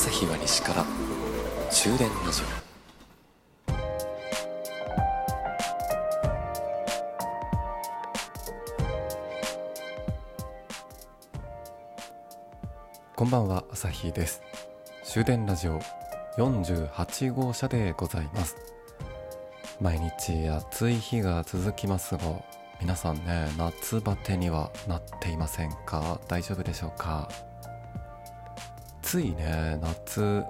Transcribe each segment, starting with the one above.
石から終電ラジオこんばんは朝日です。終電ラジオ48号車でございます。毎日暑い日が続きますが皆さんね夏バテにはなっていませんか？大丈夫でしょうか？ついね夏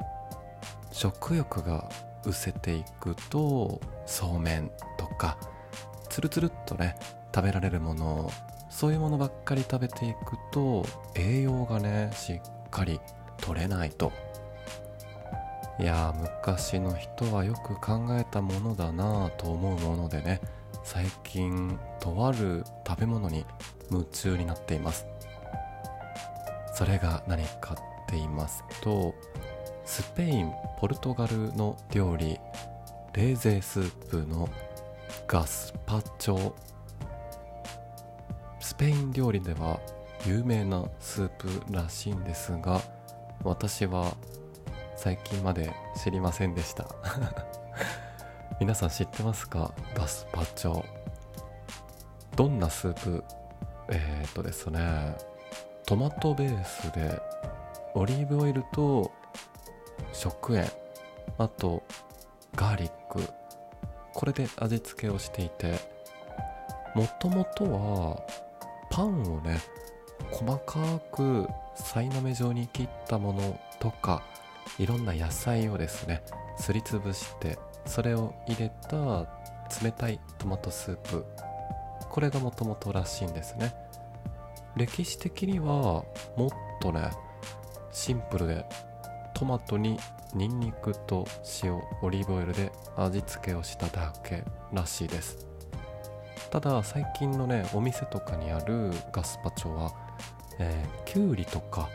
食欲が失せていくとそうめんとかつるつるっとね食べられるものそういうものばっかり食べていくと栄養がねしっかり取れないと。いや昔の人はよく考えたものだなぁと思うものでね最近とある食べ物に夢中になっています。それが何かっていますとスペインポルトガルの料理レーゼスープのガスパチョ。スペイン料理では有名なスープらしいんですが私は最近まで知りませんでした。皆さん知ってますか？ガスパチョ。どんなスープ？えー、っとですねトマトベースでオリーブオイルと食塩あとガーリック。これで味付けをしていてもともとはパンをね細かくさいの目状に切ったものとかいろんな野菜をですねすりつぶしてそれを入れた冷たいトマトスープ。これがもともとらしいんですね。歴史的にはもっとねシンプルでトマトにニンニクと塩オリーブオイルで味付けをしただけらしいです。ただ最近のねお店とかにあるガスパチョは、えー、きゅうりとか、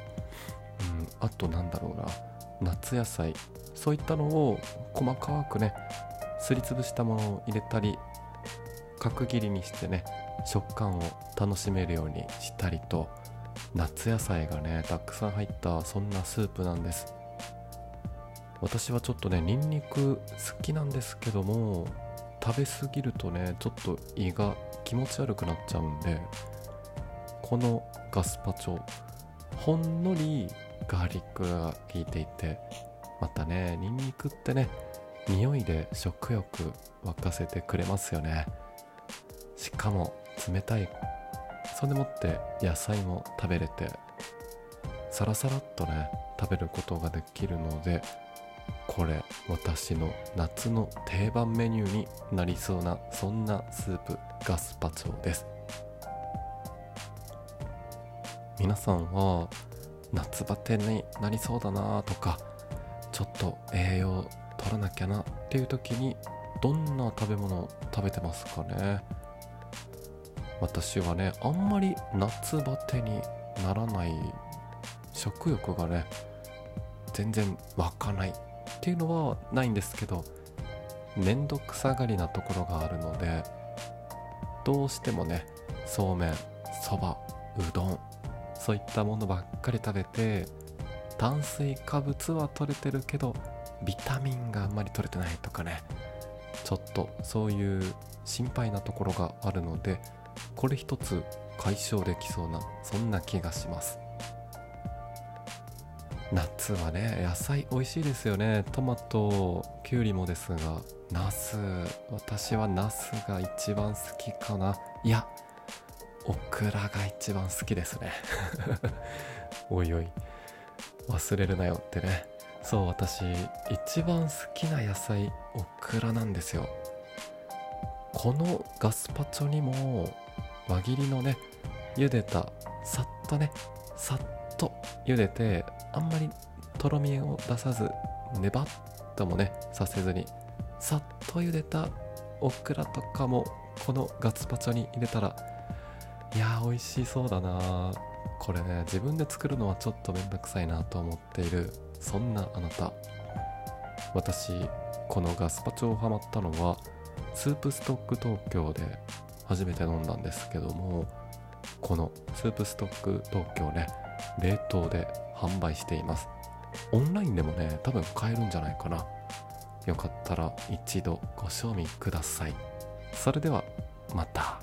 うん、あとなんだろうな夏野菜そういったのを細かくねすりつぶしたものを入れたり角切りにしてね食感を楽しめるようにしたりと夏野菜がねたくさん入ったそんなスープなんです。私はちょっとねニンニク好きなんですけども食べ過ぎるとねちょっと胃が気持ち悪くなっちゃうんでこのガスパチョほんのりガーリックが効いていてまたねニンニクってね匂いで食欲沸かせてくれますよね。しかも冷たいそれでもって野菜も食べれてサラサラっとね食べることができるのでこれ私の夏の定番メニューになりそうなそんなスープガスパチョです。皆さんは夏バテになりそうだなとかちょっと栄養取らなきゃなっていう時にどんな食べ物を食べてますかね？私はねあんまり夏バテにならない食欲がね全然湧かないっていうのはないんですけどめんどくさがりなところがあるのでどうしてもねそうめんそばうどんそういったものばっかり食べて炭水化物は取れてるけどビタミンがあんまり取れてないとかねちょっとそういう心配なところがあるのでこれ一つ解消できそうなそんな気がします。夏はね野菜美味しいですよね。トマトきゅうりもですがナス。私はナスが一番好きかな。いやオクラが一番好きですね。おいおい。忘れるなよってね。そう私一番好きな野菜オクラなんですよ。このガスパチョにも輪切りのね茹でたさっとねさっと茹でてあんまりとろみを出さずネバッともねさせずにさっと茹でたオクラとかもこのガスパチョに入れたらいやー美味しそうだなこれね自分で作るのはちょっとめんどくさいなと思っているそんなあなた。私このガスパチョをハマったのはスープストック東京で初めて飲んだんですけどもこのスープストック東京ね冷凍で販売しています。オンラインでもね多分買えるんじゃないかな。よかったら一度ご賞味ください。それではまた。